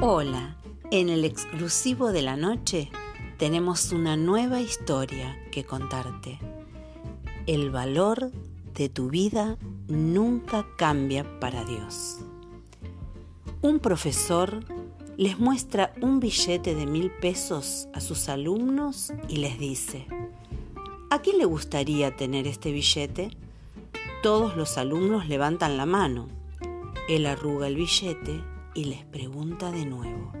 Hola, en el exclusivo de la noche tenemos una nueva historia que contarte. El valor de tu vida nunca cambia para Dios. Un profesor les muestra un billete de mil pesos a sus alumnos y les dice, ¿a quién le gustaría tener este billete? Todos los alumnos levantan la mano. Él arruga el billete y les pregunta de nuevo.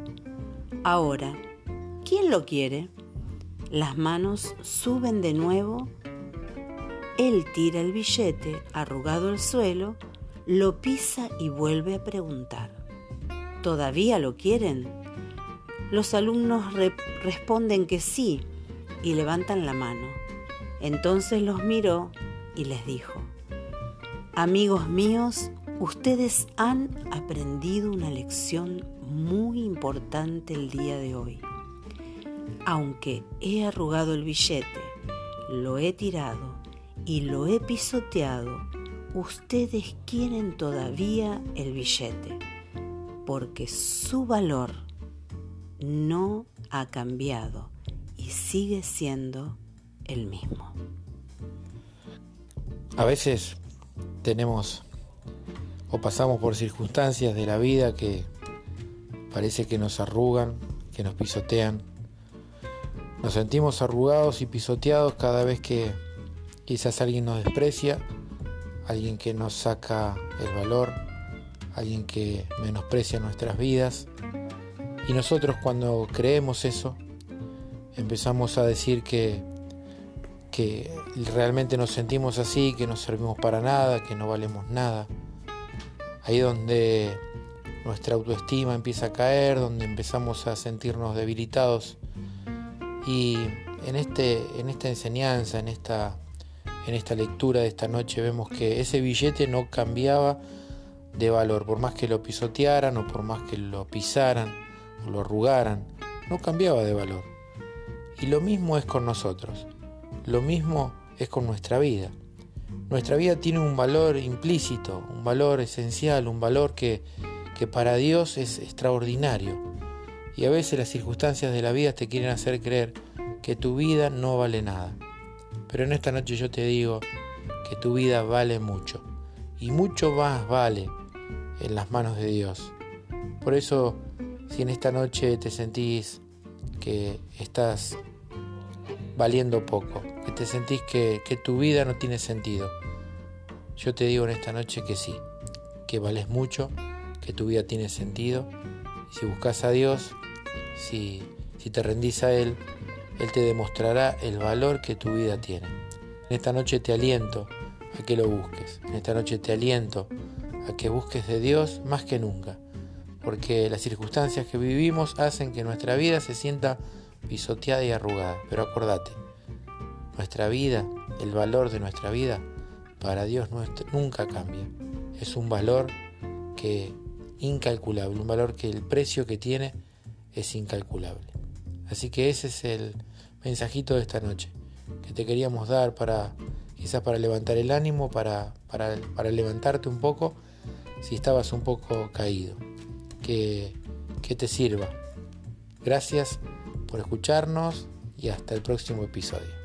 Ahora, ¿quién lo quiere? Las manos suben de nuevo. Él tira el billete arrugado al suelo, lo pisa y vuelve a preguntar. ¿Todavía lo quieren? Los alumnos responden que sí y levantan la mano. Entonces los miró y les dijo, Amigos míos, Ustedes han aprendido una lección muy importante el día de hoy. Aunque he arrugado el billete, lo he tirado y lo he pisoteado, ustedes quieren todavía el billete, porque su valor no ha cambiado y sigue siendo el mismo. A veces tenemos o pasamos por circunstancias de la vida que parece que nos arrugan, que nos pisotean. Nos sentimos arrugados y pisoteados cada vez que quizás alguien nos desprecia, alguien que nos saca el valor, alguien que menosprecia nuestras vidas. Y nosotros cuando creemos eso, empezamos a decir que, que realmente nos sentimos así, que no servimos para nada, que no valemos nada ahí donde nuestra autoestima empieza a caer, donde empezamos a sentirnos debilitados. Y en, este, en esta enseñanza, en esta, en esta lectura de esta noche, vemos que ese billete no cambiaba de valor, por más que lo pisotearan o por más que lo pisaran o lo arrugaran, no cambiaba de valor. Y lo mismo es con nosotros, lo mismo es con nuestra vida. Nuestra vida tiene un valor implícito, un valor esencial, un valor que, que para Dios es extraordinario. Y a veces las circunstancias de la vida te quieren hacer creer que tu vida no vale nada. Pero en esta noche yo te digo que tu vida vale mucho. Y mucho más vale en las manos de Dios. Por eso, si en esta noche te sentís que estás valiendo poco, que te sentís que, tu vida no tiene sentido. Yo te digo en esta noche que sí, que vales mucho, que tu vida tiene sentido. Si buscas a Dios, si, si te rendís a Él, Él te demostrará el valor que tu vida tiene. En esta noche te aliento a que lo busques. En esta noche te aliento a que busques de Dios más que nunca. Porque las circunstancias que vivimos hacen que nuestra vida se sienta pisoteada y arrugada. Pero acordate, nuestra vida, el valor de nuestra vida, para Dios nunca cambia. Es un valor que incalculable, un valor que el precio que tiene es incalculable. Así que ese es el mensajito de esta noche que te queríamos dar para quizás para levantar el ánimo, para, para, para levantarte un poco si estabas un poco caído. Que, que te sirva. Gracias por escucharnos y hasta el próximo episodio.